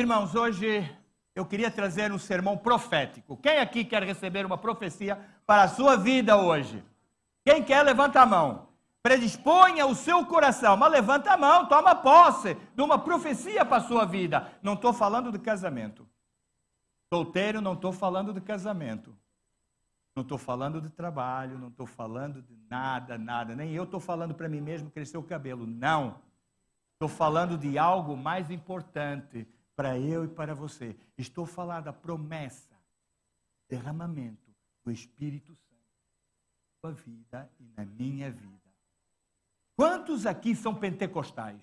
Irmãos, hoje eu queria trazer um sermão profético. Quem aqui quer receber uma profecia para a sua vida hoje? Quem quer, levanta a mão. Predisponha o seu coração, mas levanta a mão, toma posse de uma profecia para a sua vida. Não estou falando de casamento. Solteiro, não estou falando de casamento. Não estou falando de trabalho, não estou falando de nada, nada. Nem eu estou falando para mim mesmo crescer o cabelo. Não. Estou falando de algo mais importante para eu e para você. Estou falando da promessa, derramamento do Espírito Santo na sua vida e na minha vida. Quantos aqui são pentecostais?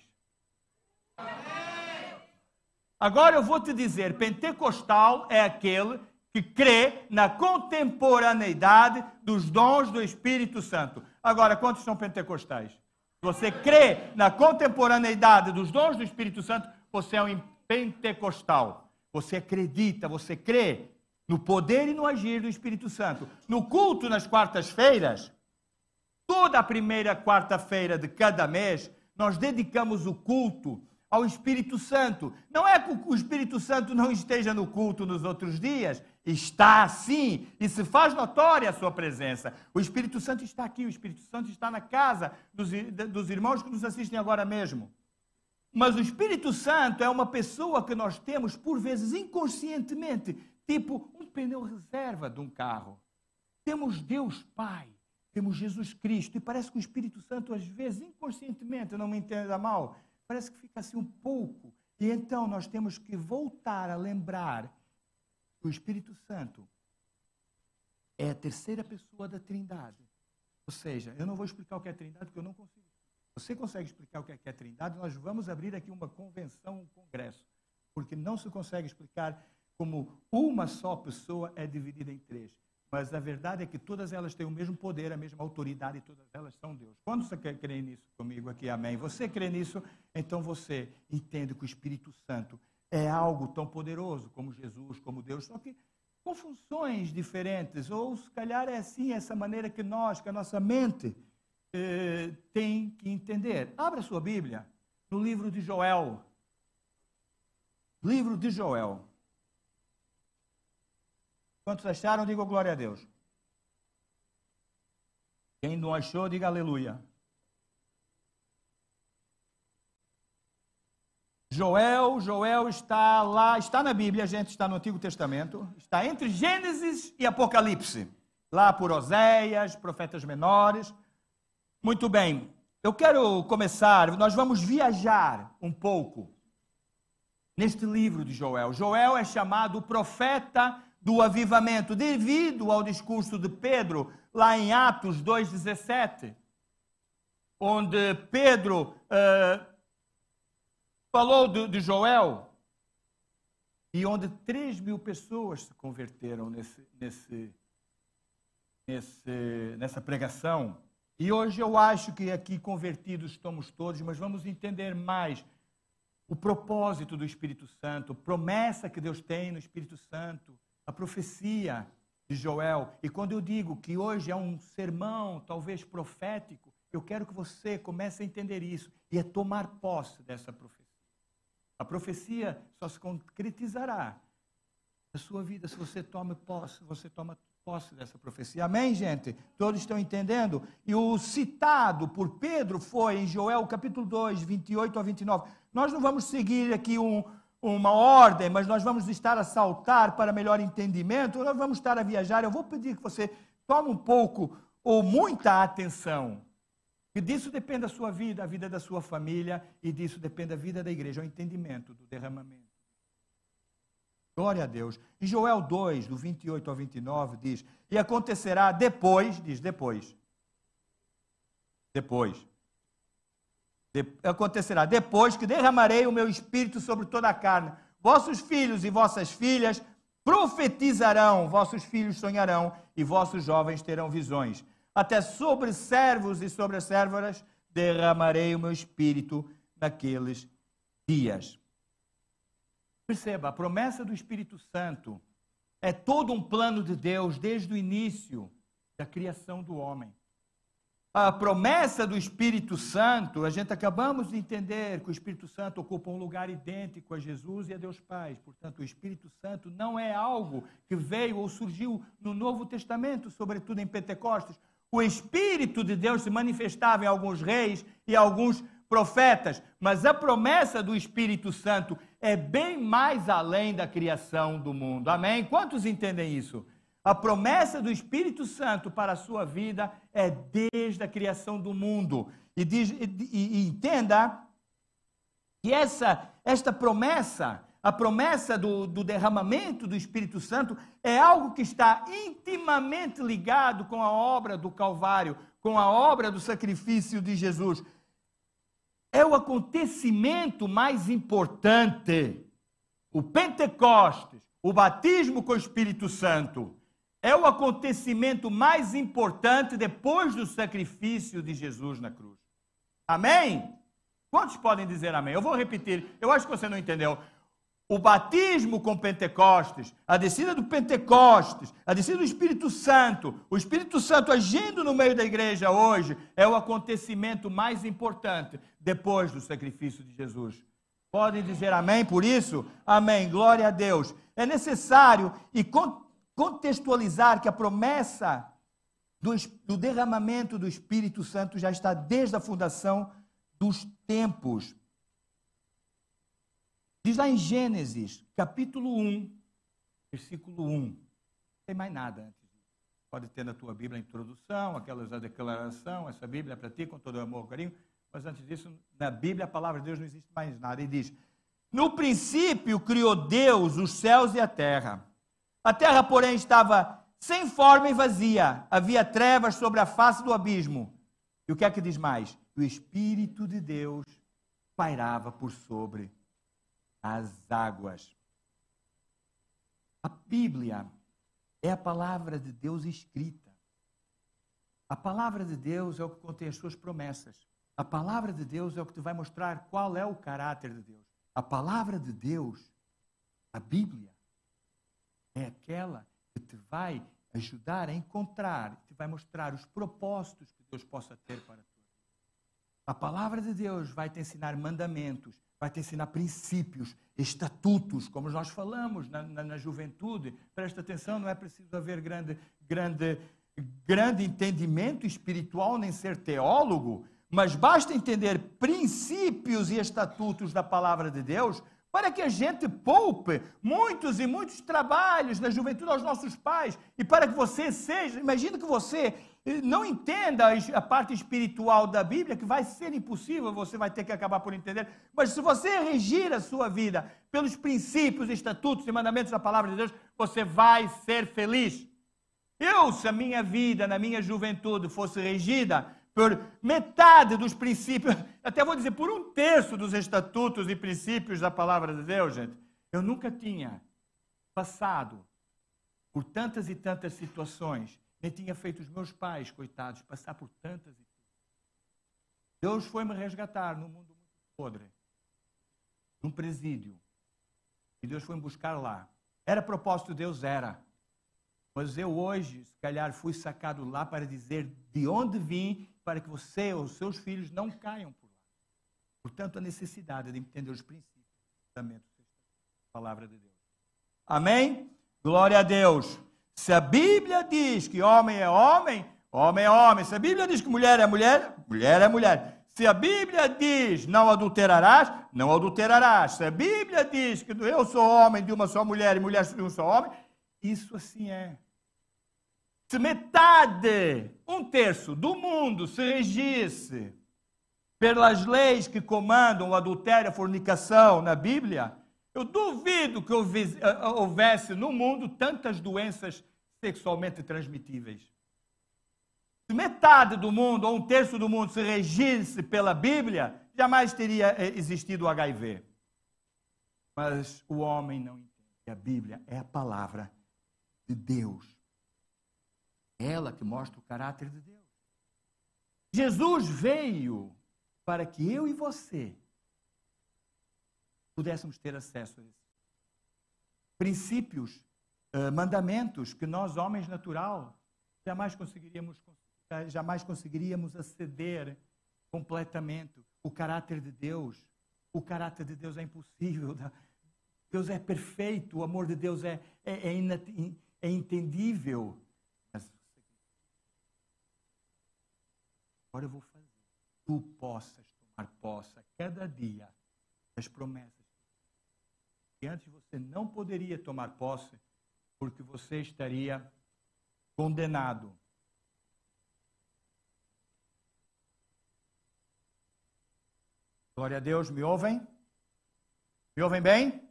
Agora eu vou te dizer: pentecostal é aquele que crê na contemporaneidade dos dons do Espírito Santo. Agora, quantos são pentecostais? Se você crê na contemporaneidade dos dons do Espírito Santo, você é um pentecostal. Você acredita, você crê no poder e no agir do Espírito Santo. No culto nas quartas-feiras, toda a primeira quarta-feira de cada mês, nós dedicamos o culto ao Espírito Santo. Não é que o Espírito Santo não esteja no culto nos outros dias, está sim, e se faz notória a sua presença. O Espírito Santo está aqui, o Espírito Santo está na casa dos, dos irmãos que nos assistem agora mesmo. Mas o Espírito Santo é uma pessoa que nós temos, por vezes, inconscientemente, tipo um pneu reserva de um carro. Temos Deus Pai, temos Jesus Cristo, e parece que o Espírito Santo, às vezes, inconscientemente, não me entenda mal, parece que fica assim um pouco. E então nós temos que voltar a lembrar que o Espírito Santo é a terceira pessoa da Trindade. Ou seja, eu não vou explicar o que é Trindade, porque eu não consigo você consegue explicar o que é, que é trindade? Nós vamos abrir aqui uma convenção, um congresso, porque não se consegue explicar como uma só pessoa é dividida em três. Mas a verdade é que todas elas têm o mesmo poder, a mesma autoridade e todas elas são Deus. Quando você crê nisso comigo aqui, amém? Você crê nisso, então você entende que o Espírito Santo é algo tão poderoso como Jesus, como Deus, só que com funções diferentes, ou se calhar é assim, essa maneira que nós, que a nossa mente eh, tem que entender. Abra sua Bíblia no livro de Joel. Livro de Joel. Quantos acharam, diga glória a Deus. Quem não achou, diga aleluia. Joel, Joel está lá, está na Bíblia, a gente está no Antigo Testamento, está entre Gênesis e Apocalipse, lá por Oséias, profetas menores. Muito bem, eu quero começar, nós vamos viajar um pouco neste livro de Joel. Joel é chamado o profeta do avivamento, devido ao discurso de Pedro, lá em Atos 2,17, onde Pedro uh, falou de, de, Joel e onde 3 mil pessoas se converteram nesse, nesse, nesse, nessa pregação. E hoje eu acho que aqui convertidos estamos todos, mas vamos entender mais o propósito do Espírito Santo, a promessa que Deus tem no Espírito Santo, a profecia de Joel. E quando eu digo que hoje é um sermão, talvez profético, eu quero que você comece a entender isso e a tomar posse dessa profecia. A profecia só se concretizará na sua vida se você toma posse, você toma posse dessa profecia. Amém, gente? Todos estão entendendo? E o citado por Pedro foi em Joel capítulo 2, 28 a 29. Nós não vamos seguir aqui um, uma ordem, mas nós vamos estar a saltar para melhor entendimento, nós vamos estar a viajar. Eu vou pedir que você tome um pouco ou muita atenção. Que disso depende a sua vida, a vida da sua família, e disso depende a vida da igreja, o entendimento do derramamento. Glória a Deus. Em Joel 2, do 28 ao 29, diz: E acontecerá depois, diz depois. Depois. De, acontecerá depois que derramarei o meu espírito sobre toda a carne. Vossos filhos e vossas filhas profetizarão, vossos filhos sonharão e vossos jovens terão visões. Até sobre servos e sobre as servas derramarei o meu espírito naqueles dias. Perceba, a promessa do Espírito Santo é todo um plano de Deus desde o início da criação do homem. a promessa do Espírito Santo, a gente acabamos de entender que o Espírito Santo ocupa um lugar idêntico a Jesus e a Deus Pai. Portanto, o Espírito Santo não é algo que veio ou surgiu no Novo Testamento, sobretudo em Pentecostes. O Espírito de Deus se manifestava em alguns reis e alguns profetas, mas a promessa do Espírito Santo é bem mais além da criação do mundo. Amém? Quantos entendem isso? A promessa do Espírito Santo para a sua vida é desde a criação do mundo. E, diz, e, e, e entenda que essa, esta promessa, a promessa do, do derramamento do Espírito Santo, é algo que está intimamente ligado com a obra do Calvário, com a obra do sacrifício de Jesus. O acontecimento mais importante. O Pentecostes, o batismo com o Espírito Santo é o acontecimento mais importante depois do sacrifício de Jesus na cruz. Amém? Quantos podem dizer amém? Eu vou repetir, eu acho que você não entendeu. O batismo com Pentecostes, a descida do Pentecostes, a descida do Espírito Santo, o Espírito Santo agindo no meio da igreja hoje, é o acontecimento mais importante depois do sacrifício de Jesus. Podem dizer amém por isso? Amém. Glória a Deus. É necessário e contextualizar que a promessa do, do derramamento do Espírito Santo já está desde a fundação dos tempos. Diz lá em Gênesis, capítulo 1, versículo 1. Não tem mais nada antes Pode ter na tua Bíblia a introdução, aquelas a declaração, essa Bíblia é para ti com todo o amor e carinho. Mas antes disso, na Bíblia, a palavra de Deus não existe mais nada. E diz: No princípio criou Deus os céus e a terra. A terra, porém, estava sem forma e vazia. Havia trevas sobre a face do abismo. E o que é que diz mais? O Espírito de Deus pairava por sobre as águas. A Bíblia é a palavra de Deus escrita. A palavra de Deus é o que contém as suas promessas. A palavra de Deus é o que te vai mostrar qual é o caráter de Deus. A palavra de Deus, a Bíblia, é aquela que te vai ajudar a encontrar, te vai mostrar os propósitos que Deus possa ter para ti. A palavra de Deus vai te ensinar mandamentos, vai te ensinar princípios, estatutos, como nós falamos na, na, na juventude. Presta atenção, não é preciso haver grande, grande, grande entendimento espiritual, nem ser teólogo, mas basta entender princípios e estatutos da palavra de Deus para que a gente poupe muitos e muitos trabalhos na juventude aos nossos pais e para que você seja, imagina que você não entenda a parte espiritual da Bíblia, que vai ser impossível, você vai ter que acabar por entender, mas se você regir a sua vida pelos princípios, estatutos e mandamentos da palavra de Deus, você vai ser feliz. Eu, se a minha vida na minha juventude fosse regida por metade dos princípios, até vou dizer por um terço dos estatutos e princípios da palavra de Deus, gente. Eu nunca tinha passado por tantas e tantas situações, nem tinha feito os meus pais, coitados, passar por tantas e. Deus foi me resgatar num mundo muito podre, num presídio. E Deus foi me buscar lá. Era propósito de Deus? Era. Mas eu hoje, se calhar, fui sacado lá para dizer de onde vim para que você ou seus filhos não caiam por lá. Portanto, a necessidade de entender os princípios da palavra de Deus. Amém? Glória a Deus. Se a Bíblia diz que homem é homem, homem é homem. Se a Bíblia diz que mulher é mulher, mulher é mulher. Se a Bíblia diz não adulterarás, não adulterarás. Se a Bíblia diz que eu sou homem de uma só mulher e mulher de um só homem, isso assim é. Se metade, um terço do mundo se regisse pelas leis que comandam o adultério e a fornicação na Bíblia, eu duvido que eh, houvesse no mundo tantas doenças sexualmente transmitíveis. Se metade do mundo, ou um terço do mundo, se regisse pela Bíblia, jamais teria eh, existido o HIV. Mas o homem não entende. A Bíblia é a palavra de Deus ela que mostra o caráter de Deus. Jesus veio para que eu e você pudéssemos ter acesso a esses princípios, uh, mandamentos que nós, homens natural, jamais conseguiríamos conseguir. jamais conseguiríamos aceder completamente. O caráter de Deus, o caráter de Deus é impossível. Deus é perfeito, o amor de Deus é, é, é, é entendível. Agora eu vou fazer. Tu possas tomar posse cada dia das promessas. E antes você não poderia tomar posse, porque você estaria condenado. Glória a Deus, me ouvem? Me ouvem bem?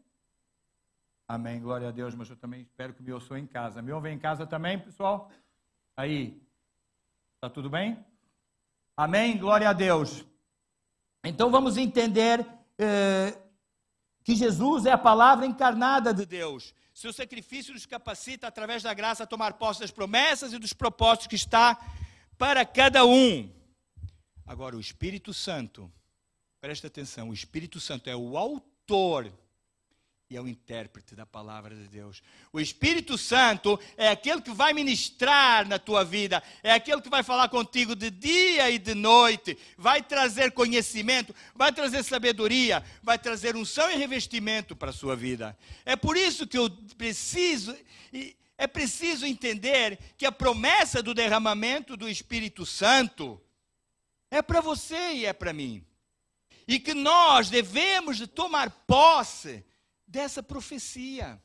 Amém, glória a Deus, mas eu também espero que me ouçam em casa. Me ouvem em casa também, pessoal? Aí, está tudo bem? Amém, glória a Deus. Então vamos entender eh, que Jesus é a palavra encarnada de Deus. Seu sacrifício nos capacita, através da graça, a tomar posse das promessas e dos propósitos que está para cada um. Agora, o Espírito Santo Presta atenção, o Espírito Santo é o autor e é o intérprete da palavra de Deus. O Espírito Santo é aquele que vai ministrar na tua vida, é aquele que vai falar contigo de dia e de noite, vai trazer conhecimento, vai trazer sabedoria, vai trazer unção e revestimento para a sua vida. É por isso que eu preciso é preciso entender que a promessa do derramamento do Espírito Santo é para você e é para mim e que nós devemos de tomar posse dessa profecia.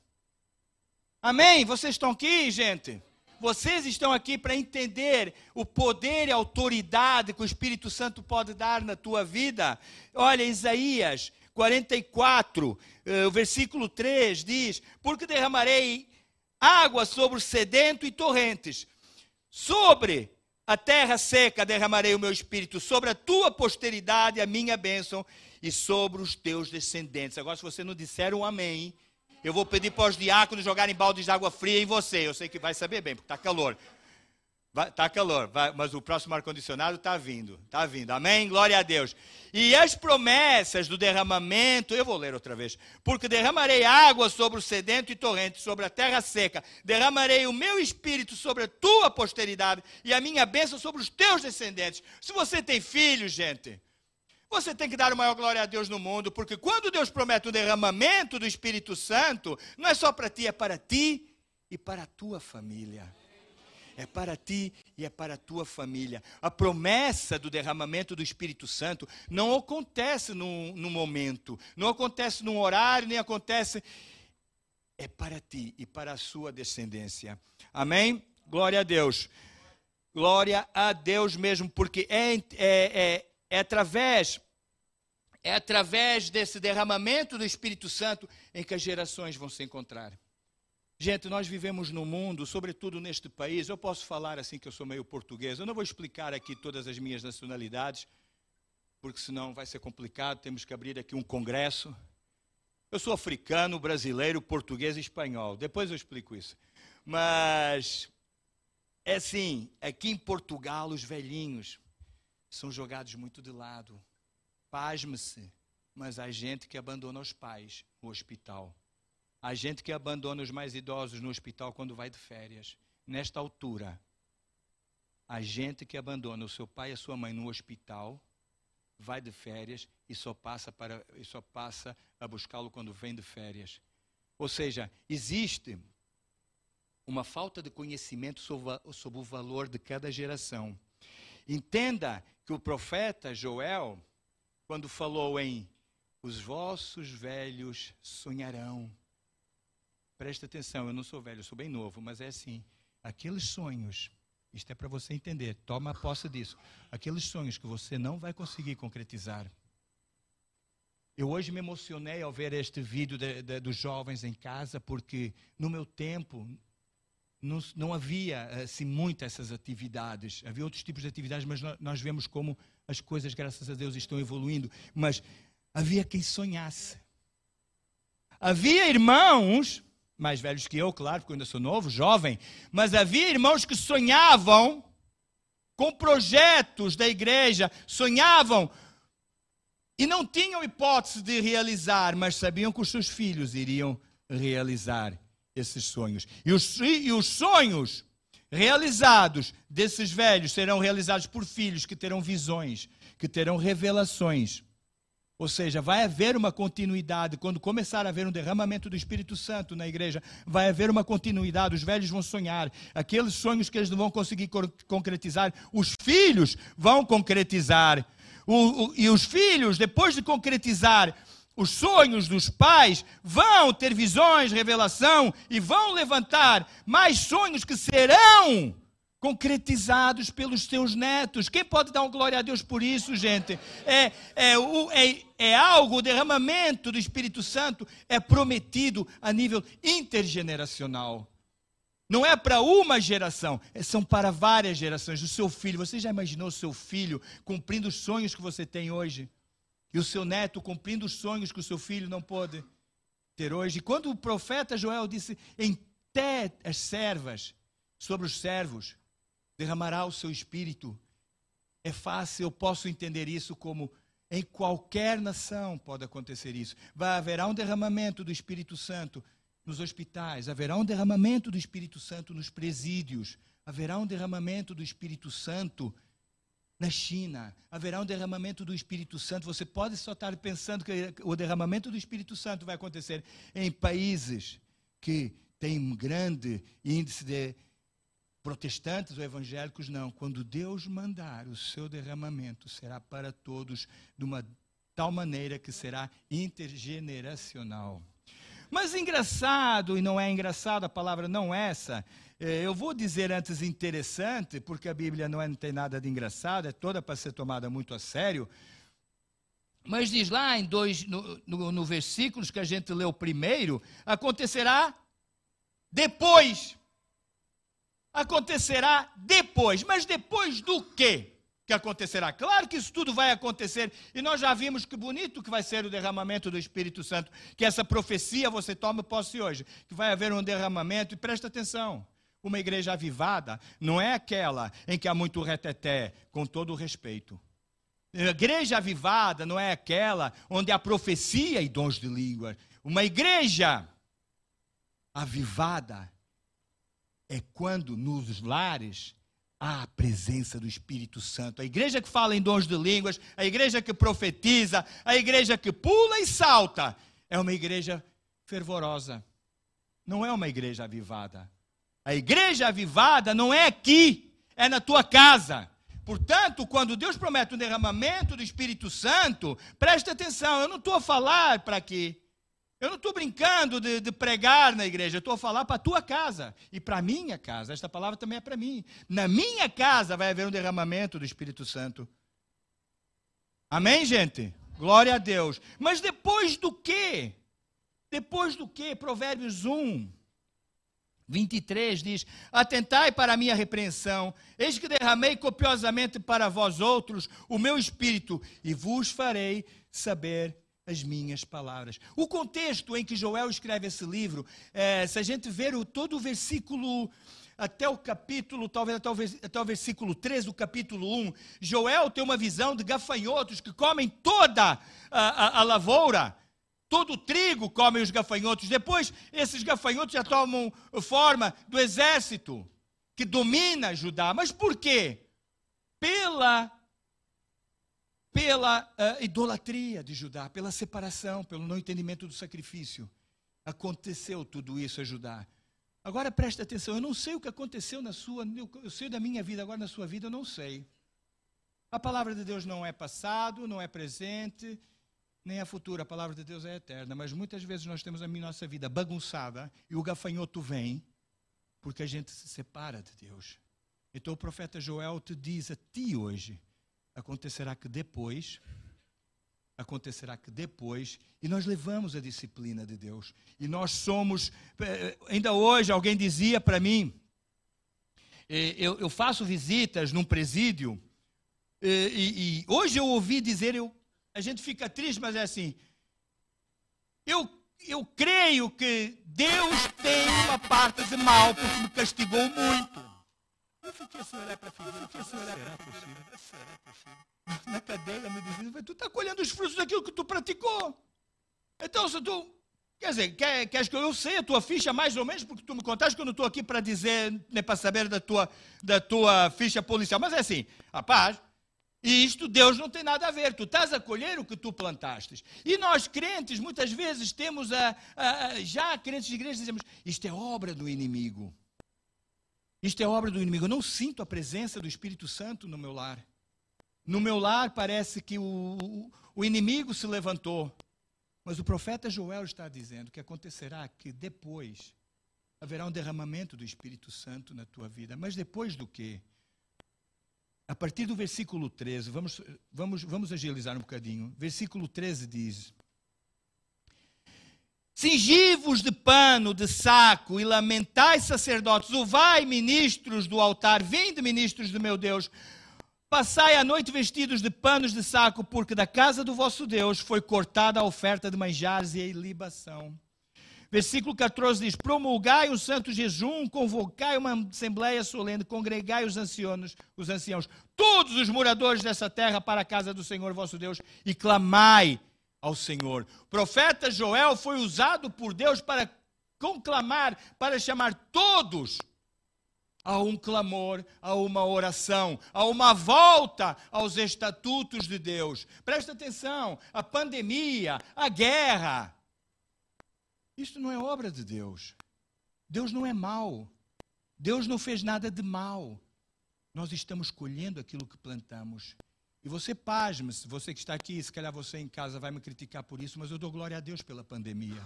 Amém? Vocês estão aqui, gente? Vocês estão aqui para entender o poder e a autoridade que o Espírito Santo pode dar na tua vida. Olha, Isaías 44, eh, o versículo 3 diz: Porque derramarei água sobre o sedento e torrentes, sobre a terra seca derramarei o meu espírito sobre a tua posteridade, a minha bênção, e sobre os teus descendentes. Agora, se você não disser um amém, eu vou pedir para os diáconos jogarem baldes de água fria em você. Eu sei que vai saber bem, porque está calor. Está calor, vai, mas o próximo ar-condicionado está vindo. Está vindo. Amém? Glória a Deus. E as promessas do derramamento, eu vou ler outra vez. Porque derramarei água sobre o sedento e torrente, sobre a terra seca. Derramarei o meu espírito sobre a tua posteridade e a minha bênção sobre os teus descendentes. Se você tem filhos, gente, você tem que dar a maior glória a Deus no mundo, porque quando Deus promete o derramamento do Espírito Santo, não é só para ti, é para ti e para a tua família é para ti e é para a tua família. A promessa do derramamento do Espírito Santo não acontece num, num momento, não acontece num horário, nem acontece. É para ti e para a sua descendência. Amém? Glória a Deus. Glória a Deus mesmo, porque é, é, é, é através é através desse derramamento do Espírito Santo em que as gerações vão se encontrar. Gente, nós vivemos num mundo, sobretudo neste país, eu posso falar assim que eu sou meio português, eu não vou explicar aqui todas as minhas nacionalidades, porque senão vai ser complicado, temos que abrir aqui um congresso. Eu sou africano, brasileiro, português e espanhol, depois eu explico isso. Mas, é assim, aqui em Portugal os velhinhos são jogados muito de lado. Pasme-se, mas há gente que abandona os pais no hospital. A gente que abandona os mais idosos no hospital quando vai de férias. Nesta altura, a gente que abandona o seu pai e a sua mãe no hospital, vai de férias e só passa, para, e só passa a buscá-lo quando vem de férias. Ou seja, existe uma falta de conhecimento sobre, sobre o valor de cada geração. Entenda que o profeta Joel, quando falou em os vossos velhos sonharão, Presta atenção, eu não sou velho, sou bem novo, mas é assim. Aqueles sonhos, isto é para você entender, toma posse disso. Aqueles sonhos que você não vai conseguir concretizar. Eu hoje me emocionei ao ver este vídeo de, de, dos jovens em casa, porque no meu tempo não, não havia assim muitas essas atividades. Havia outros tipos de atividades, mas nós vemos como as coisas, graças a Deus, estão evoluindo. Mas havia quem sonhasse. Havia irmãos mais velhos que eu, claro, porque eu ainda sou novo, jovem, mas havia irmãos que sonhavam com projetos da igreja, sonhavam e não tinham hipótese de realizar, mas sabiam que os seus filhos iriam realizar esses sonhos. E os, e os sonhos realizados desses velhos serão realizados por filhos que terão visões, que terão revelações. Ou seja, vai haver uma continuidade. Quando começar a haver um derramamento do Espírito Santo na igreja, vai haver uma continuidade. Os velhos vão sonhar. Aqueles sonhos que eles não vão conseguir concretizar, os filhos vão concretizar. O, o, e os filhos, depois de concretizar os sonhos dos pais, vão ter visões, revelação e vão levantar mais sonhos que serão concretizados pelos seus netos. Quem pode dar um glória a Deus por isso, gente? É, é, é, é algo, o derramamento do Espírito Santo é prometido a nível intergeneracional. Não é para uma geração, é, são para várias gerações. O seu filho, você já imaginou o seu filho cumprindo os sonhos que você tem hoje? E o seu neto cumprindo os sonhos que o seu filho não pôde ter hoje? E quando o profeta Joel disse: Em até as servas, sobre os servos, derramará o seu espírito. É fácil, eu posso entender isso como em qualquer nação pode acontecer isso. Vai haverá um derramamento do Espírito Santo nos hospitais, haverá um derramamento do Espírito Santo nos presídios, haverá um derramamento do Espírito Santo na China, haverá um derramamento do Espírito Santo. Você pode só estar pensando que o derramamento do Espírito Santo vai acontecer em países que têm um grande índice de protestantes ou evangélicos, não. Quando Deus mandar o seu derramamento, será para todos, de uma tal maneira que será intergeneracional. Mas engraçado, e não é engraçado, a palavra não é essa. É, eu vou dizer antes interessante, porque a Bíblia não, é, não tem nada de engraçado, é toda para ser tomada muito a sério. Mas diz lá em dois, no, no, no versículos que a gente leu primeiro, acontecerá depois acontecerá depois. Mas depois do quê? Que acontecerá. Claro que isso tudo vai acontecer, e nós já vimos que bonito que vai ser o derramamento do Espírito Santo, que essa profecia você toma posse hoje, que vai haver um derramamento, e presta atenção. Uma igreja avivada não é aquela em que há muito reteté, com todo o respeito. A igreja avivada não é aquela onde há profecia e dons de língua. Uma igreja avivada é quando nos lares há a presença do Espírito Santo. A igreja que fala em dons de línguas, a igreja que profetiza, a igreja que pula e salta, é uma igreja fervorosa. Não é uma igreja avivada. A igreja avivada não é aqui, é na tua casa. Portanto, quando Deus promete um derramamento do Espírito Santo, preste atenção, eu não estou a falar para quê? Eu não estou brincando de, de, pregar na igreja, estou a falar para a tua casa e para a minha casa. Esta palavra também é para mim. Na minha casa vai haver um derramamento do Espírito Santo. Amém, gente? Glória a Deus. Mas depois do quê? Depois do quê? Provérbios 1, 23 diz: Atentai para a minha repreensão, eis que derramei copiosamente para vós outros o meu espírito, e vos farei saber as minhas palavras. O contexto em que Joel escreve esse livro, é, se a gente ver o, todo o versículo até o capítulo, talvez até o, versículo 3 do capítulo 1, Joel tem uma visão de gafanhotos que comem toda a, a, a lavoura. Todo o trigo comem os gafanhotos. Depois, esses gafanhotos já tomam forma do exército que domina Judá. Mas por quê? Pela pela uh, idolatria de Judá, pela separação, pelo não entendimento do sacrifício. Aconteceu tudo isso a Judá. Agora preste atenção, eu não sei o que aconteceu na sua, eu sei da minha vida, agora na sua vida eu não sei. A palavra de Deus não é passado, não é presente, nem é futuro, a palavra de Deus é eterna, mas muitas vezes nós temos a nossa vida bagunçada e o gafanhoto vem porque a gente se separa de Deus. Então o profeta Joel te diz a ti hoje, acontecerá que depois, acontecerá que depois, e nós levamos a disciplina de Deus, e nós somos, eh, ainda hoje alguém dizia para mim, eh, eu, faço visitas num presídio, eh, e, e, hoje eu ouvi dizer, eu, a gente fica triste, mas é assim, eu, eu creio que Deus tem uma parte de mal, porque me castigou muito. Eu fiquei assim, olhar para a eu fiquei assim, olhar para a figura. Será possível? Na cadeia me dizia, tu está colhendo os frutos daquilo que tu praticou. Então, se tu Quer dizer, quer, queres que eu sei a tua ficha mais ou menos, porque tu me contaste que eu não estou aqui para dizer, nem para saber da tua, da tua ficha policial. Mas é assim, rapaz, isto Deus não tem nada a ver. Tu estás a colher o que tu plantaste. E nós crentes, muitas vezes, temos a, a, a já crentes de igreja, dizemos, isto é obra do inimigo. Isto é obra do inimigo. Eu não sinto a presença do Espírito Santo no meu lar. No meu lar parece que o, o, inimigo se levantou. Mas o profeta Joel está dizendo que acontecerá que depois haverá um derramamento do Espírito Santo na tua vida. Mas depois do quê? A partir do versículo 13, vamos, vamos, vamos agilizar um bocadinho. Versículo 13 diz: Cingi-vos de pano, de saco, e lamentai, sacerdotes, vai ministros do altar, vinde, ministros do meu Deus, Passai a noite vestidos de panos de saco, porque da casa do vosso Deus foi cortada a oferta de manjares e a libação. Versículo 14 diz: Promulgai um santo jejum, convocai uma assembleia solene, congregai os ancianos, os anciãos, todos os moradores dessa terra para a casa do Senhor vosso Deus, e clamai ao Senhor. O profeta Joel foi usado por Deus para conclamar, para chamar todos a um clamor, a uma oração, a uma volta aos estatutos de Deus. Presta atenção: a pandemia, a guerra. Isto não é obra de Deus. Deus não é mau. Deus não fez nada de mal. Nós estamos colhendo aquilo que plantamos. E você pasme-se, você que está aqui, se calhar você em casa vai me criticar por isso, mas eu dou glória a Deus pela pandemia.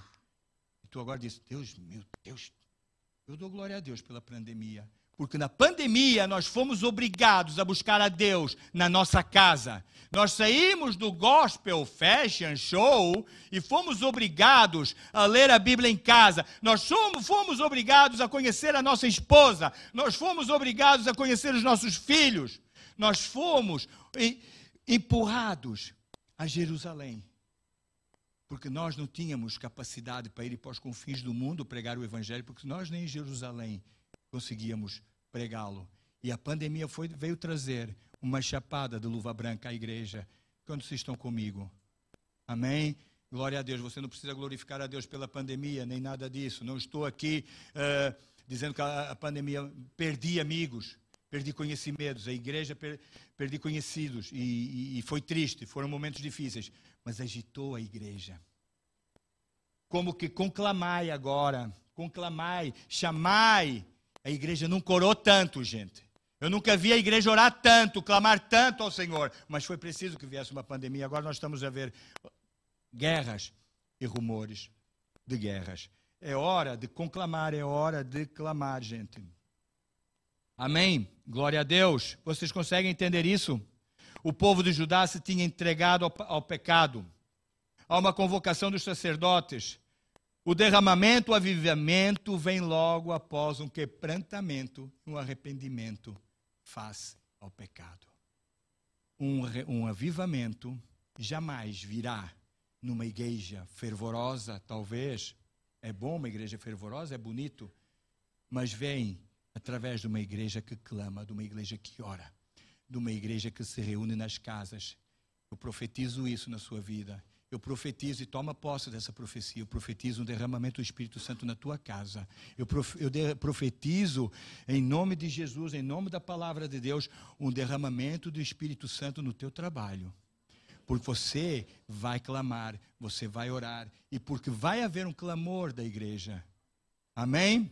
E tu agora diz, Deus, meu Deus, eu dou glória a Deus pela pandemia. Porque na pandemia nós fomos obrigados a buscar a Deus na nossa casa. Nós saímos do gospel fashion show e fomos obrigados a ler a Bíblia em casa. Nós fomos obrigados a conhecer a nossa esposa. Nós fomos obrigados a conhecer os nossos filhos. Nós fomos empurrados a Jerusalém. Porque nós não tínhamos capacidade para ir para os confins do mundo pregar o Evangelho, porque nós nem em Jerusalém conseguíamos pregá-lo. E a pandemia foi, veio trazer uma chapada de luva branca à igreja. Quando vocês estão comigo? Amém? Glória a Deus. Você não precisa glorificar a Deus pela pandemia, nem nada disso. Não estou aqui uh, dizendo que a, a, pandemia perdi amigos, perdi conhecimentos, a igreja per, perdi conhecidos e, e, e foi triste, foram momentos difíceis, mas agitou a igreja. Como que conclamai agora, conclamai, chamai a igreja não corou tanto, gente. Eu nunca vi a igreja orar tanto, clamar tanto ao Senhor. Mas foi preciso que viesse uma pandemia. Agora nós estamos a ver guerras e rumores de guerras. É hora de conclamar, é hora de clamar, gente. Amém? Glória a Deus. Vocês conseguem entender isso? O povo de Judá se tinha entregado ao, ao pecado. Há uma convocação dos sacerdotes o derramamento, o avivamento vem logo após um quebrantamento, um arrependimento face ao pecado. Um, um avivamento jamais virá numa igreja fervorosa, talvez. É bom uma igreja fervorosa, é bonito, mas vem através de uma igreja que clama, de uma igreja que ora, de uma igreja que se reúne nas casas. Eu profetizo isso na sua vida eu profetizo e toma posse dessa profecia. Eu profetizo um derramamento do Espírito Santo na tua casa. Eu, prof, eu profetizo, em nome de Jesus, em nome da palavra de Deus, um derramamento do Espírito Santo no teu trabalho. Porque você vai clamar, você vai orar, e porque vai haver um clamor da igreja. Amém?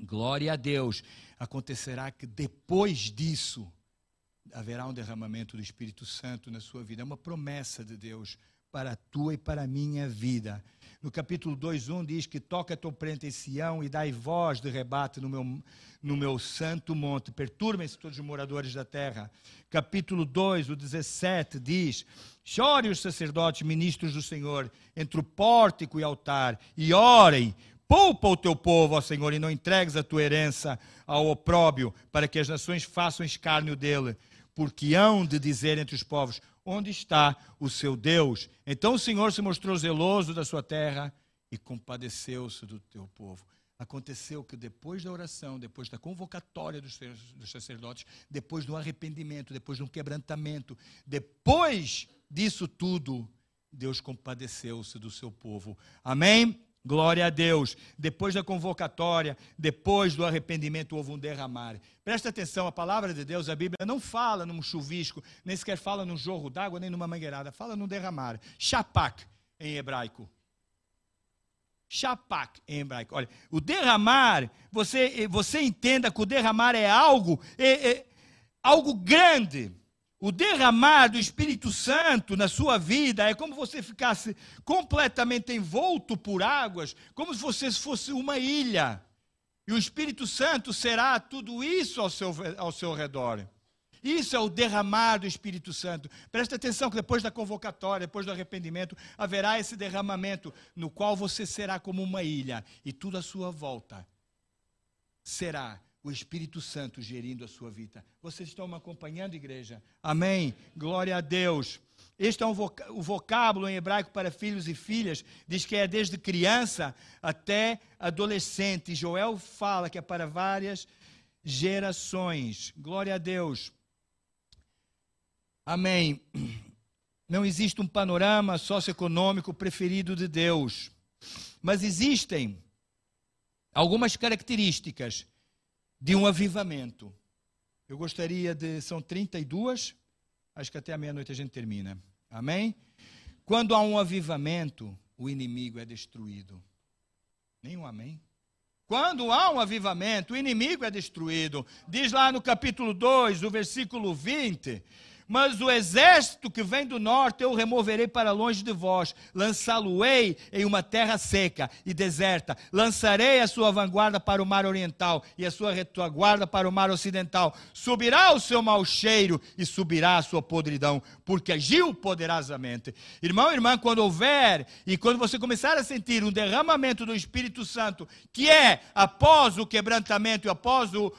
Glória a Deus. Acontecerá que depois disso haverá um derramamento do Espírito Santo na sua vida. É uma promessa de Deus para a tua e para a minha vida. No capítulo 2:1 diz que toca teu prente em Sião e dai voz de rebate no meu, no meu santo monte. Perturbem-se todos os moradores da terra. Capítulo 2, o 17 diz: Chore os sacerdotes, ministros do Senhor, entre o pórtico e altar, e orem. Poupa o teu povo, ó Senhor, e não entregues a tua herança ao opróbio, para que as nações façam escárnio dele. Porque hão de dizer entre os povos: onde está o seu Deus. Então o Senhor se mostrou zeloso da sua terra e compadeceu-se do teu povo. Aconteceu que depois da oração, depois da convocatória dos, sacerdotes, depois do arrependimento, depois do quebrantamento, depois disso tudo, Deus compadeceu-se do seu povo. Amém? Glória a Deus. Depois da convocatória, depois do arrependimento, houve um derramar. Presta atenção, a palavra de Deus, a Bíblia, não fala num chuvisco, nem sequer fala num jorro d'água, nem numa mangueirada. Fala num derramar. Shapak, em hebraico. Shapak, em hebraico. Olha, o derramar, você, você entenda que o derramar é algo, é, é algo grande o derramar do Espírito Santo na sua vida é como você ficasse completamente envolto por águas, como se você fosse uma ilha. E o Espírito Santo será tudo isso ao seu, ao seu redor. Isso é o derramar do Espírito Santo. Presta atenção que depois da convocatória, depois do arrependimento, haverá esse derramamento no qual você será como uma ilha e tudo à sua volta será o Espírito Santo gerindo a sua vida. Vocês estão me acompanhando, igreja? Amém? Glória a Deus. Este é um o vocábulo em hebraico para filhos e filhas, diz que é desde criança até adolescente. Joel fala que é para várias gerações. Glória a Deus. Amém. Não existe um panorama socioeconômico preferido de Deus, mas existem algumas características de um avivamento. Eu gostaria de. São 32, acho que até a meia-noite a gente termina. Amém? Quando há um avivamento, o inimigo é destruído. Nenhum amém? Quando há um avivamento, o inimigo é destruído. Diz lá no capítulo 2, o versículo 20: mas o exército que vem do norte eu removerei para longe de vós, lançá-lo-ei em uma terra seca e deserta, lançarei a sua vanguarda para o mar oriental e a sua retaguarda para o mar ocidental. Subirá o seu mau cheiro e subirá a sua podridão, porque agiu poderosamente. Irmão, irmã, quando houver e quando você começar a sentir um derramamento do Espírito Santo, que é após o quebrantamento e após o,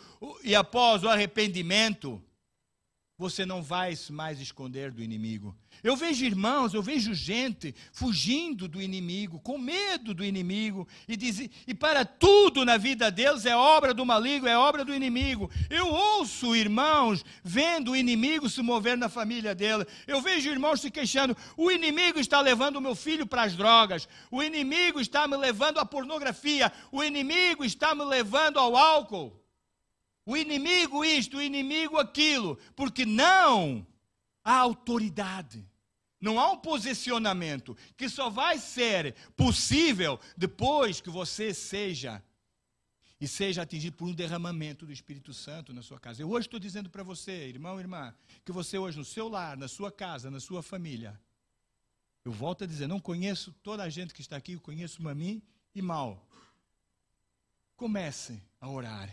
e após o arrependimento, você não vai mais esconder do inimigo. Eu vejo irmãos, eu vejo gente fugindo do inimigo, com medo do inimigo, e, diz, e para tudo na vida deles é obra do maligno, é obra do inimigo. Eu ouço irmãos vendo o inimigo se mover na família dele. Eu vejo irmãos se queixando: o inimigo está levando o meu filho para as drogas, o inimigo está me levando à pornografia, o inimigo está me levando ao álcool o inimigo isto, o inimigo aquilo, porque não há autoridade. Não há um posicionamento que só vai ser possível depois que você seja e seja atingido por um derramamento do Espírito Santo na sua casa. Eu hoje estou dizendo para você, irmão irmã, que você hoje no seu lar, na sua casa, na sua família, eu volto a dizer, não conheço toda a gente que está aqui, eu conheço mim e mal. Comece a orar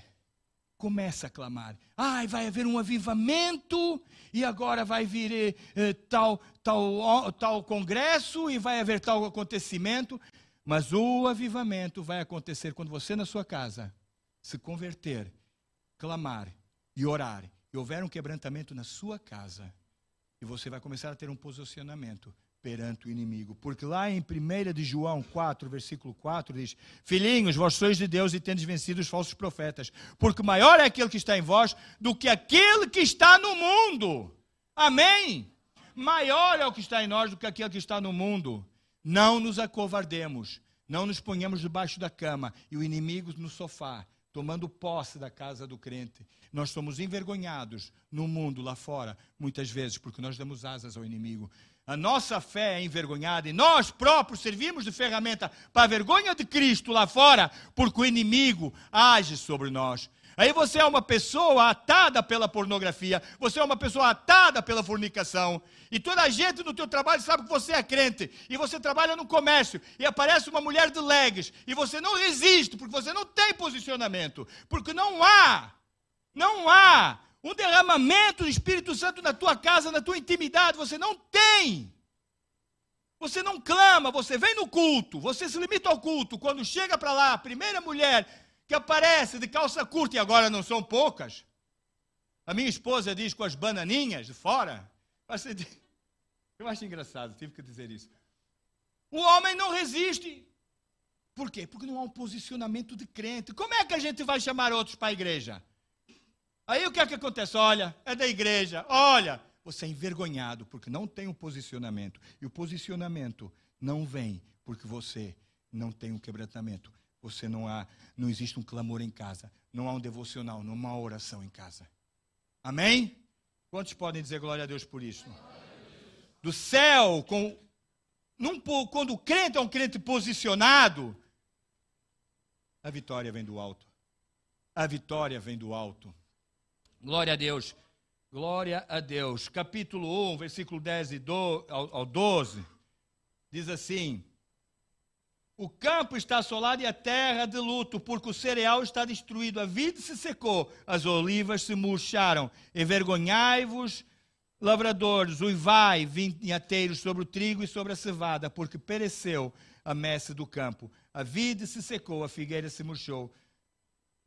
começa a clamar. Ai, vai haver um avivamento e agora vai vir eh, eh, tal, tal, tal congresso e vai haver tal acontecimento. Mas o avivamento vai acontecer quando você na sua casa se converter, clamar e orar. E houver um quebrantamento na sua casa. E você vai começar a ter um posicionamento perante o inimigo. Porque lá em 1 de João 4, versículo 4, diz: Filhinhos, vós sois de Deus e tendes vencido os falsos profetas, porque maior é aquele que está em vós do que aquele que está no mundo. Amém? Maior é o que está em nós do que aquele que está no mundo. Não nos acovardemos, não nos ponhamos debaixo da cama e o inimigo no sofá, tomando posse da casa do crente. Nós somos envergonhados no mundo lá fora, muitas vezes, porque nós damos asas ao inimigo a nossa fé é envergonhada e nós próprios servimos de ferramenta para a vergonha de Cristo lá fora, porque o inimigo age sobre nós. Aí você é uma pessoa atada pela pornografia, você é uma pessoa atada pela fornicação, e toda a gente no teu trabalho sabe que você é crente, e você trabalha no comércio, e aparece uma mulher de legs, e você não resiste, porque você não tem posicionamento, porque não há, não há um derramamento do Espírito Santo na tua casa, na tua intimidade, você não tem. Você não clama, você vem no culto, você se limita ao culto. Quando chega para lá, a primeira mulher que aparece de calça curta, e agora não são poucas. A minha esposa diz com as bananinhas de fora. Eu acho engraçado, tive que dizer isso. O homem não resiste. Por quê? Porque não há um posicionamento de crente. Como é que a gente vai chamar outros para a igreja? Aí o que é que acontece? Olha, é da igreja. Olha, você é envergonhado porque não tem um posicionamento. E o posicionamento não vem porque você não tem um quebrantamento. Você não há, não existe um clamor em casa, não há um devocional, não há uma oração em casa. Amém? Quantos podem dizer glória a Deus por isso? Do céu, com, num, quando o crente é um crente posicionado, a vitória vem do alto. A vitória vem do alto. Glória a Deus. Glória a Deus. Capítulo 1, versículo 10 e do, ao, ao 12, diz assim: O campo está assolado e a terra de luto, porque o cereal está destruído, a vide se secou, as olivas se murcharam. Envergonhai-vos, lavradores, uivai, vinhateiros, sobre o trigo e sobre a cevada, porque pereceu a messe do campo. A vide se secou, a figueira se murchou,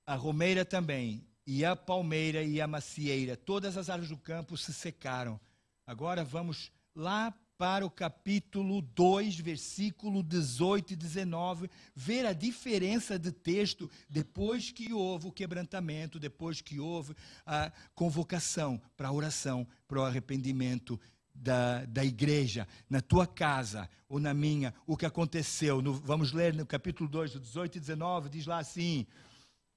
a romeira também, e a palmeira e a macieira, todas as árvores do campo se secaram. Agora vamos lá para o capítulo 2, versículo 18 e 19, ver a diferença de texto depois que houve o quebrantamento, depois que houve a convocação para a oração, para o arrependimento da, da igreja, na tua casa ou na minha, o que aconteceu. No, vamos ler no capítulo 2, 18 e 19, diz lá assim: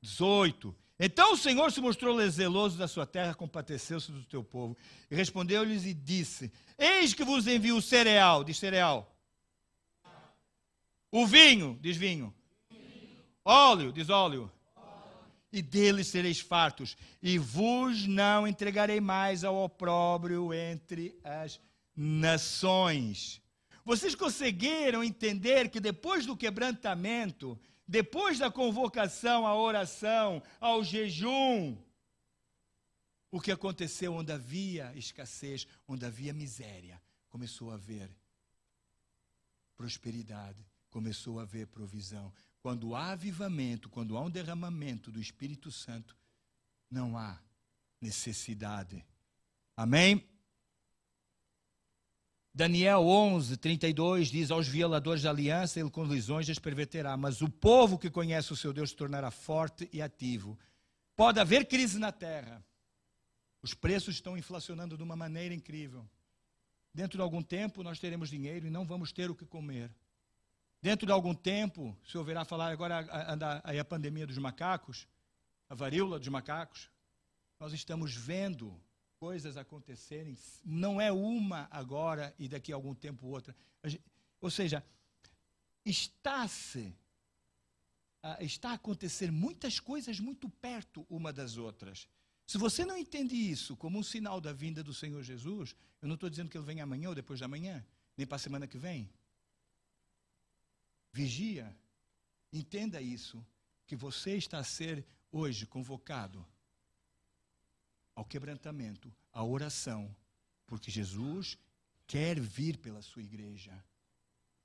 18. Então o Senhor se mostrou zeloso da sua terra, compadeceu-se do teu povo. E respondeu-lhes e disse: Eis que vos envio o cereal, diz cereal. O vinho, diz vinho. Óleo, diz óleo. E deles sereis fartos, e vos não entregarei mais ao opróbrio entre as nações. Vocês conseguiram entender que depois do quebrantamento, depois da convocação à oração, ao jejum, o que aconteceu onde havia escassez, onde havia miséria, começou a haver prosperidade, começou a haver provisão. Quando há avivamento, quando há um derramamento do Espírito Santo, não há necessidade. Amém? Daniel 11, 32 diz: Aos violadores da aliança ele com lisões as perverterá, mas o povo que conhece o seu Deus se tornará forte e ativo. Pode haver crise na terra, os preços estão inflacionando de uma maneira incrível. Dentro de algum tempo nós teremos dinheiro e não vamos ter o que comer. Dentro de algum tempo, se ouvirá falar agora anda aí a pandemia dos macacos, a varíola dos macacos, nós estamos vendo coisas acontecerem, não é uma agora e daqui a algum tempo outra. Ou seja, está-se está a acontecer muitas coisas muito perto uma das outras. Se você não entende isso como um sinal da vinda do Senhor Jesus, eu não estou dizendo que ele vem amanhã ou depois de amanhã, nem para a semana que vem. Vigia, entenda isso, que você está a ser hoje convocado ao quebrantamento, à oração, porque Jesus quer vir pela sua igreja.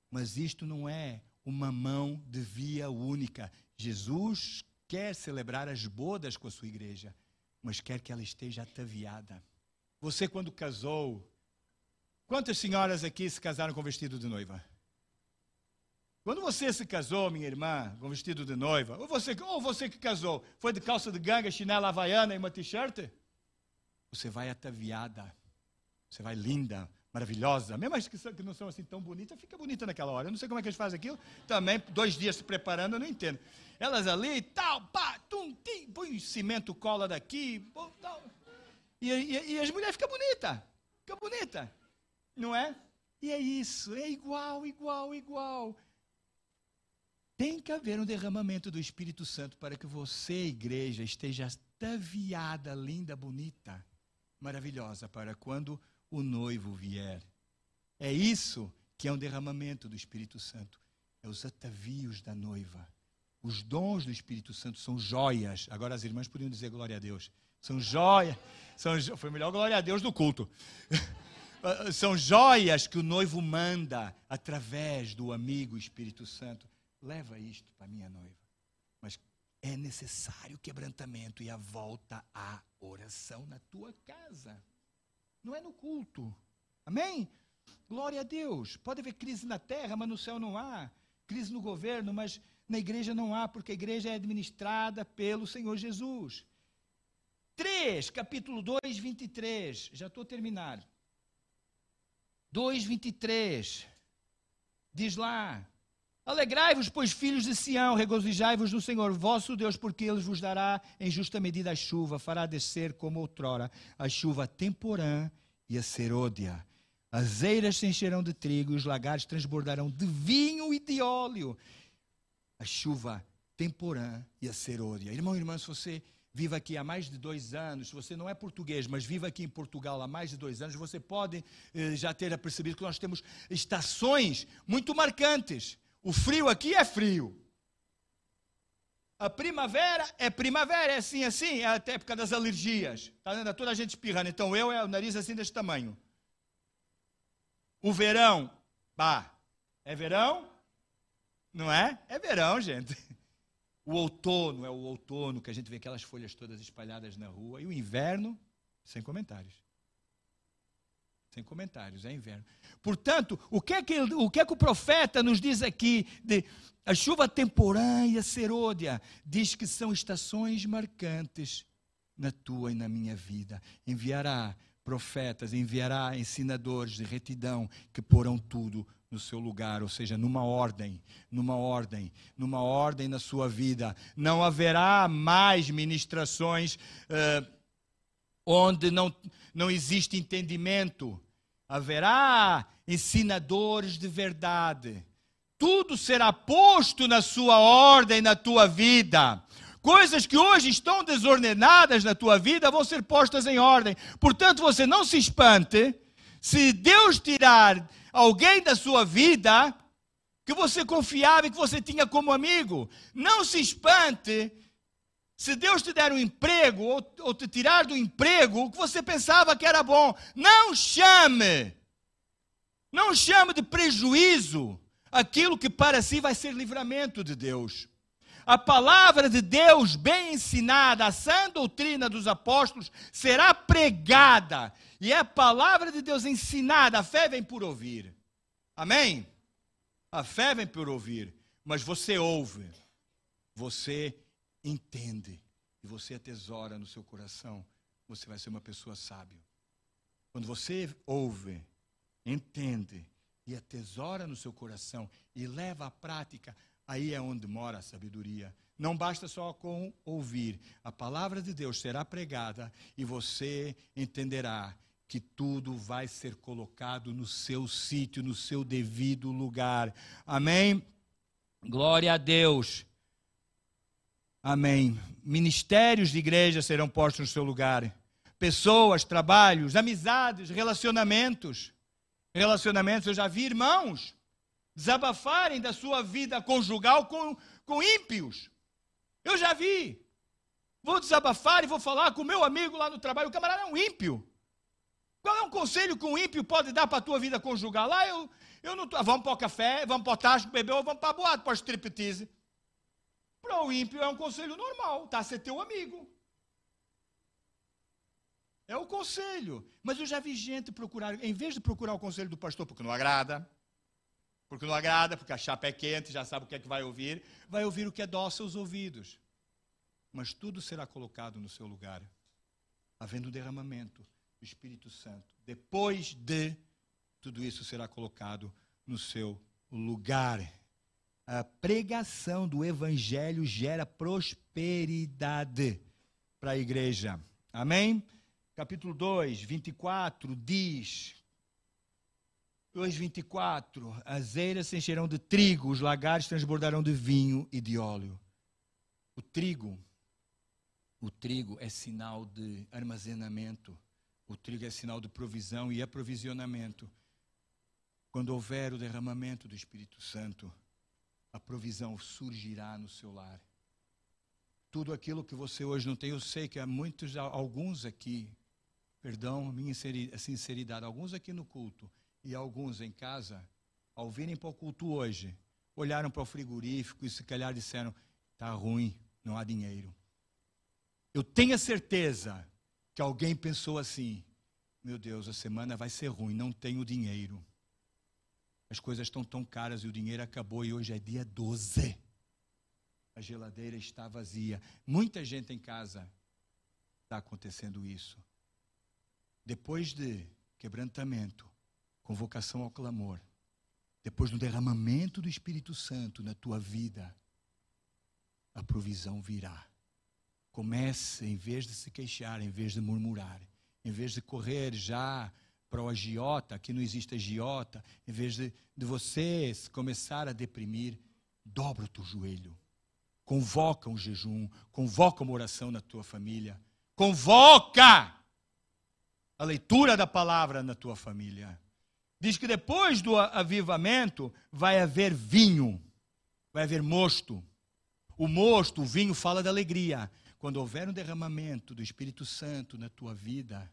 Mas isto não é uma mão de via única. Jesus quer celebrar as bodas com a sua igreja, mas quer que ela esteja ataviada. Você, quando casou, quantas senhoras aqui se casaram com vestido de noiva? Quando você se casou, minha irmã, com vestido de noiva, ou você, ou você que casou, foi de calça de ganga, chinela havaiana e uma t-shirt? Você vai ataviada, você vai linda, maravilhosa. Mesmo as que não são assim tão bonitas, fica bonita naquela hora. Eu não sei como é que eles fazem aquilo. Também, dois dias se preparando, eu não entendo. Elas ali, tal, pá, tum, tim, põe cimento, cola daqui, tal. E, e, e as mulheres ficam bonitas. Fica bonita. Não é? E é isso, é igual, igual, igual. Tem que haver um derramamento do Espírito Santo para que você, igreja, esteja ataviada, linda, bonita maravilhosa para quando o noivo vier. É isso que é um derramamento do Espírito Santo. É os atavios da noiva. Os dons do Espírito Santo são joias. Agora as irmãs podiam dizer glória a Deus. São joias. São, foi melhor glória a Deus do culto. são joias que o noivo manda através do amigo Espírito Santo. Leva isto para minha noiva. Mas é necessário quebrantamento e a volta à oração na tua casa. Não é no culto. Amém? Glória a Deus. Pode haver crise na terra, mas no céu não há. Crise no governo, mas na igreja não há, porque a igreja é administrada pelo Senhor Jesus. 3, capítulo 2, 23. Já estou terminar. 2, 23. Diz lá: Alegrai-vos, pois, filhos de Sião, regozijai-vos no Senhor vosso Deus, porque ele vos dará em justa medida a chuva, fará descer como outrora a chuva temporã e a serôdia. As eiras se encherão de trigo e os lagares transbordarão de vinho e de óleo. A chuva temporã e a serôdia. Irmão e irmã, se você vive aqui há mais de dois anos, se você não é português, mas vive aqui em Portugal há mais de dois anos, você pode eh, já ter percebido que nós temos estações muito marcantes. O frio aqui é frio. A primavera é primavera, é assim, assim, é até época das alergias. Está vendo? Toda a gente espirrando. Então eu é o nariz assim desse tamanho. O verão, bah, é verão? Não é? É verão, gente. O outono é o outono, que a gente vê aquelas folhas todas espalhadas na rua. E o inverno, sem comentários. Sem comentários, é inverno. Portanto, o que é que, o, que, é que o profeta nos diz aqui de a chuva temporã e a serôdia? Diz que são estações marcantes na tua e na minha vida. Enviará profetas, enviará ensinadores de retidão que porão tudo no seu lugar, ou seja, numa ordem, numa ordem, numa ordem na sua vida. Não haverá mais ministrações uh, onde não, não existe entendimento. Haverá ensinadores de verdade. Tudo será posto na sua ordem, na tua vida. Coisas que hoje estão desordenadas na tua vida vão ser postas em ordem. Portanto, você não se espante se Deus tirar alguém da sua vida que você confiava e que você tinha como amigo. Não se espante se Deus te der um emprego ou, ou te tirar do emprego que você pensava que era bom. Não chame, não chame de prejuízo aquilo que para si vai ser livramento de Deus a palavra de Deus bem ensinada, a sã doutrina dos apóstolos, será pregada. E é a palavra de Deus ensinada, a fé vem por ouvir. Amém? A fé vem por ouvir. Mas você ouve, você entende, e você atesora no seu coração, você vai ser uma pessoa sábia. Quando você ouve, entende e atesora no seu coração e leva à prática Aí é onde mora a sabedoria. Não basta só com ouvir. A palavra de Deus será pregada e você entenderá que tudo vai ser colocado no seu sítio, no seu devido lugar. Amém? Glória a Deus. Amém. Ministérios de igreja serão postos no seu lugar. Pessoas, trabalhos, amizades, relacionamentos. Relacionamentos, eu já vi irmãos desabafarem da sua vida conjugal com, com ímpios. Eu já vi. Vou desabafar e vou falar com o meu amigo lá no trabalho. O camarada é um ímpio. Qual é um conselho que um ímpio pode dar para a tua vida conjugal? Lá eu, eu não tô, vamos para o café, vamos para o tasco beber ou vamos para a boate, para o striptease. Para o ímpio é um conselho normal, a ser teu amigo. É o conselho. Mas eu já vi gente procurar, em vez de procurar o conselho do pastor, porque não agrada, porque não agrada, porque a chapa é quente, já sabe o que é que vai ouvir, vai ouvir o que é dócil aos ouvidos. Mas tudo será colocado no seu lugar, havendo derramamento do Espírito Santo. Depois de tudo isso será colocado no seu lugar. A pregação do evangelho gera prosperidade para a igreja. Amém? Capítulo 2, 24 diz: 2,24: As eiras se encherão de trigo, os lagares transbordarão de vinho e de óleo. O trigo, o trigo é sinal de armazenamento, o trigo é sinal de provisão e aprovisionamento. Quando houver o derramamento do Espírito Santo, a provisão surgirá no seu lar. Tudo aquilo que você hoje não tem, eu sei que há muitos, alguns aqui, perdão minha sinceridade, alguns aqui no culto, e alguns em casa, ao virem para o culto hoje, olharam para o frigorífico e se calhar disseram: está ruim, não há dinheiro. Eu tenho a certeza que alguém pensou assim: meu Deus, a semana vai ser ruim, não tenho dinheiro. As coisas estão tão caras e o dinheiro acabou e hoje é dia 12. A geladeira está vazia. Muita gente em casa está acontecendo isso. Depois de quebrantamento, convocação ao clamor. depois do derramamento do Espírito Santo na tua vida, a provisão virá. Comece, em vez de se queixar, em vez de murmurar, em vez de correr já para o agiota, que não existe agiota, em vez de, de você começar a deprimir, dobra o teu joelho. Convoca um jejum, convoca uma oração na tua família. Convoca a leitura da palavra na tua família. Diz que depois do avivamento vai haver vinho, vai haver mosto. O mosto, o vinho, fala da alegria. Quando houver um derramamento do Espírito Santo na tua vida,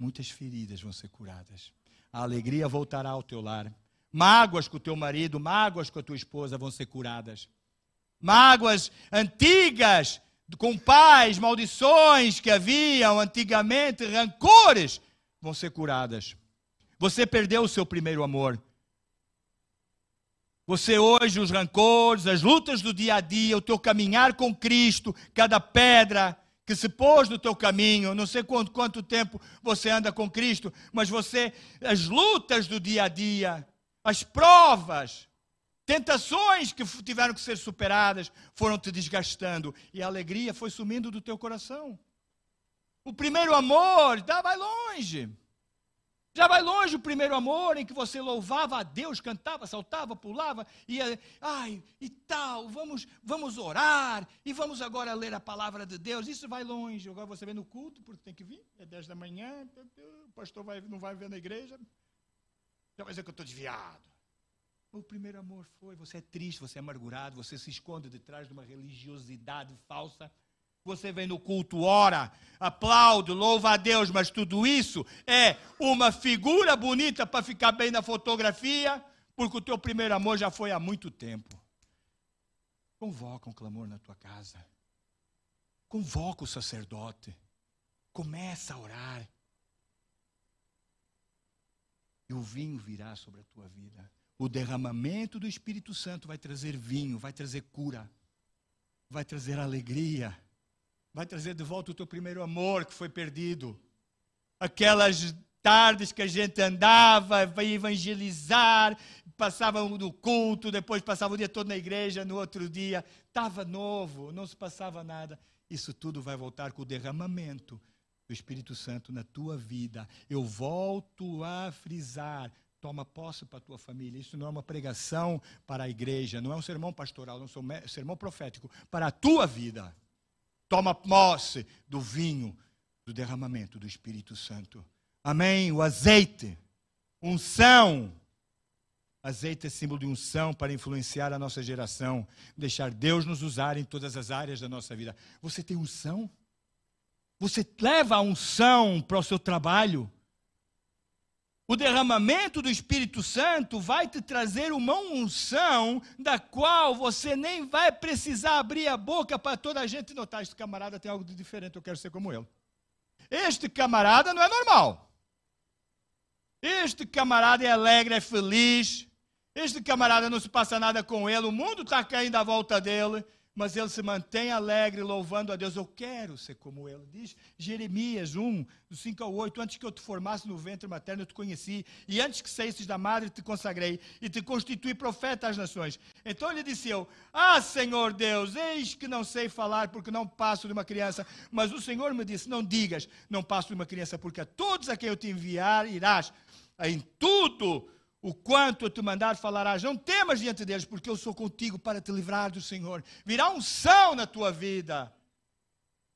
muitas feridas vão ser curadas. A alegria voltará ao teu lar. Mágoas com o teu marido, mágoas com a tua esposa vão ser curadas. Mágoas antigas com pais, maldições que haviam antigamente, rancores, vão ser curadas. Você perdeu o seu primeiro amor. Você hoje, os rancores, as lutas do dia a dia, o teu caminhar com Cristo, cada pedra que se pôs no teu caminho, não sei quanto, quanto tempo você anda com Cristo, mas você, as lutas do dia a dia, as provas, tentações que tiveram que ser superadas, foram te desgastando e a alegria foi sumindo do teu coração. O primeiro amor, tá, vai longe. Já vai longe o primeiro amor em que você louvava a Deus, cantava, saltava, pulava, ia, ai, e tal, vamos, vamos orar, e vamos agora ler a palavra de Deus. Isso vai longe. Agora você vem no culto, porque tem que vir, é 10 da manhã, o pastor vai, não vai ver na igreja. Já vai dizer que eu estou desviado. O primeiro amor foi, você é triste, você é amargurado, você se esconde detrás de uma religiosidade falsa você vem no culto, ora, aplaude, louva a Deus, mas tudo isso é uma figura bonita para ficar bem na fotografia, porque o teu primeiro amor já foi há muito tempo. Convoca um clamor na tua casa. Convoca o sacerdote. Começa a orar. E o vinho virá sobre a tua vida. O derramamento do Espírito Santo vai trazer vinho, vai trazer cura, vai trazer alegria vai trazer de volta o teu primeiro amor que foi perdido. Aquelas tardes que a gente andava, vai evangelizar, passava no culto, depois passava o dia todo na igreja, no outro dia, estava novo, não se passava nada. Isso tudo vai voltar com o derramamento do Espírito Santo na tua vida. Eu volto a frisar. Toma posse para a tua família. Isso não é uma pregação para a igreja, não é um sermão pastoral, não é um sermão profético. Para a tua vida toma posse do vinho do derramamento do Espírito Santo. Amém? O azeite, unção. Azeite é símbolo de unção para influenciar a nossa geração, deixar Deus nos usar em todas as áreas da nossa vida. Você tem unção? Você leva a unção para o seu trabalho? O derramamento do Espírito Santo vai te trazer uma unção da qual você nem vai precisar abrir a boca para toda a gente notar: este camarada tem algo de diferente, eu quero ser como ele. Este camarada não é normal. Este camarada é alegre, é feliz. Este camarada não se passa nada com ele, o mundo está caindo à volta dele mas ele se mantém alegre, louvando a Deus. Eu quero ser como ele. Diz Jeremias 1, do 5 ao 8: Antes que eu te formasse no ventre materno, eu te conheci, e antes que saísses da madre, te consagrei, e te constituí profeta às nações. Então ele disse eu: Ah, Senhor Deus, eis que não sei falar, porque não passo de uma criança. Mas o Senhor me disse: Não digas, não passo de uma criança, porque a todos a quem eu te enviar irás. Em tudo o quanto eu te mandar falarás, não temas diante deles, porque eu sou contigo para te livrar do Senhor. Virá unção na tua vida,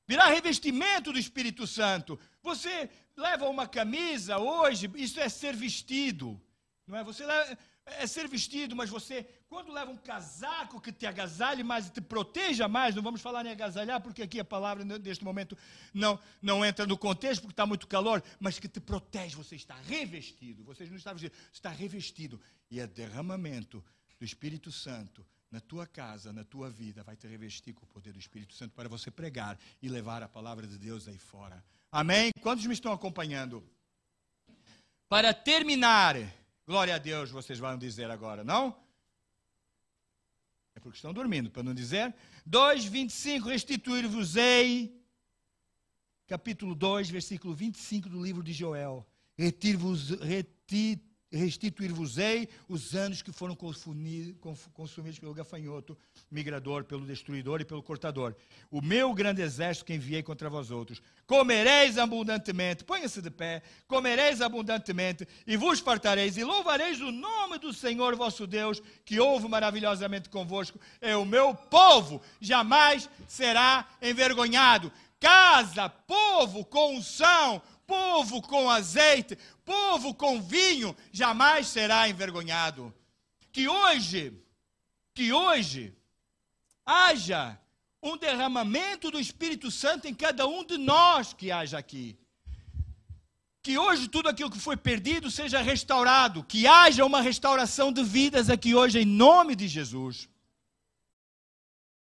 virá revestimento do Espírito Santo. Você leva uma camisa hoje, isso é ser vestido, não é? Você leva, é ser vestido, mas você, quando leva um casaco que te agasalhe mais e te proteja mais, não vamos falar em agasalhar, porque aqui a palavra neste momento não, não entra no contexto, porque está muito calor, mas que te protege, você está revestido. Você não está vestido, está revestido. E é derramamento do Espírito Santo na tua casa, na tua vida, vai te revestir com o poder do Espírito Santo para você pregar e levar a palavra de Deus aí fora. Amém? Quantos me estão acompanhando? Para terminar Glória a Deus, vocês vão dizer agora, não? É porque estão dormindo, para não dizer. 2, 25, restituir-vos-ei. Capítulo 2, versículo 25 do livro de Joel. E restituir-vos-ei os anos que foram consumidos pelo gafanhoto, migrador, pelo destruidor e pelo cortador. O meu grande exército que enviei contra vós outros. Comereis abundantemente, ponha-se de pé, comereis abundantemente e vos fartareis e louvareis o nome do Senhor vosso Deus, que ouve maravilhosamente convosco. É o meu povo, jamais será envergonhado. Casa, povo com unção, povo com azeite, povo com vinho, jamais será envergonhado. Que hoje, que hoje, haja um derramamento do Espírito Santo em cada um de nós que haja aqui. Que hoje tudo aquilo que foi perdido seja restaurado, que haja uma restauração de vidas aqui hoje em nome de Jesus.